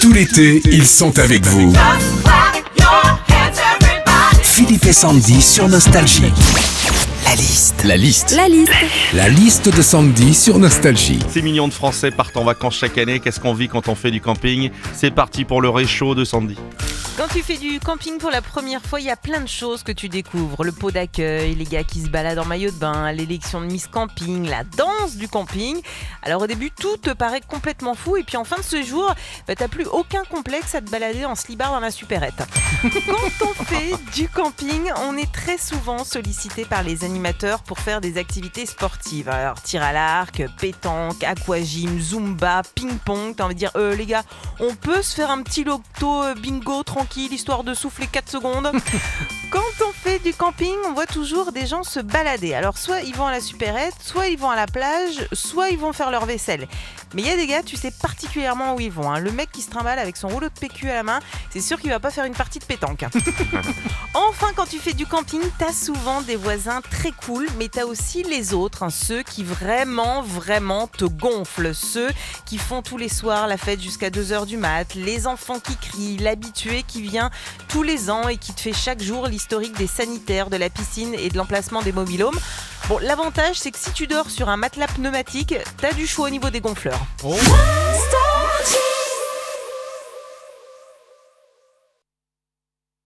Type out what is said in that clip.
Tout l'été, ils sont avec vous. Philippe et Sandy sur Nostalgie. La liste. La liste. La liste. La liste de Sandy sur Nostalgie. 6 millions de Français partent en vacances chaque année. Qu'est-ce qu'on vit quand on fait du camping? C'est parti pour le réchaud de Sandy. Quand tu fais du camping pour la première fois, il y a plein de choses que tu découvres. Le pot d'accueil, les gars qui se baladent en maillot de bain, l'élection de Miss Camping, la danse du camping. Alors au début, tout te paraît complètement fou. Et puis en fin de ce jour, bah, t'as plus aucun complexe à te balader en slibard dans la supérette. Quand on fait du camping, on est très souvent sollicité par les animateurs pour faire des activités sportives. Alors tir à l'arc, pétanque, aquagym, zumba, ping-pong. T'as envie de dire, euh, les gars, on peut se faire un petit loto euh, bingo tranquille, histoire de souffler 4 secondes. Quand fait du camping, on voit toujours des gens se balader. Alors soit ils vont à la supérette, soit ils vont à la plage, soit ils vont faire leur vaisselle. Mais il y a des gars, tu sais particulièrement où ils vont. hein. Le mec qui se trimballe avec son rouleau de PQ à la main, c'est sûr qu'il va pas faire une partie de pétanque. Enfin, quand tu fais du camping, t'as souvent des voisins très cool, mais t'as aussi les autres, hein, ceux qui vraiment, vraiment te gonflent, ceux qui font tous les soirs la fête jusqu'à 2h du mat, les enfants qui crient, l'habitué qui vient tous les ans et qui te fait chaque jour l'historique des sanitaires, de la piscine et de l'emplacement des mobilhomes. Bon, l'avantage, c'est que si tu dors sur un matelas pneumatique, t'as du choix au niveau des gonfleurs.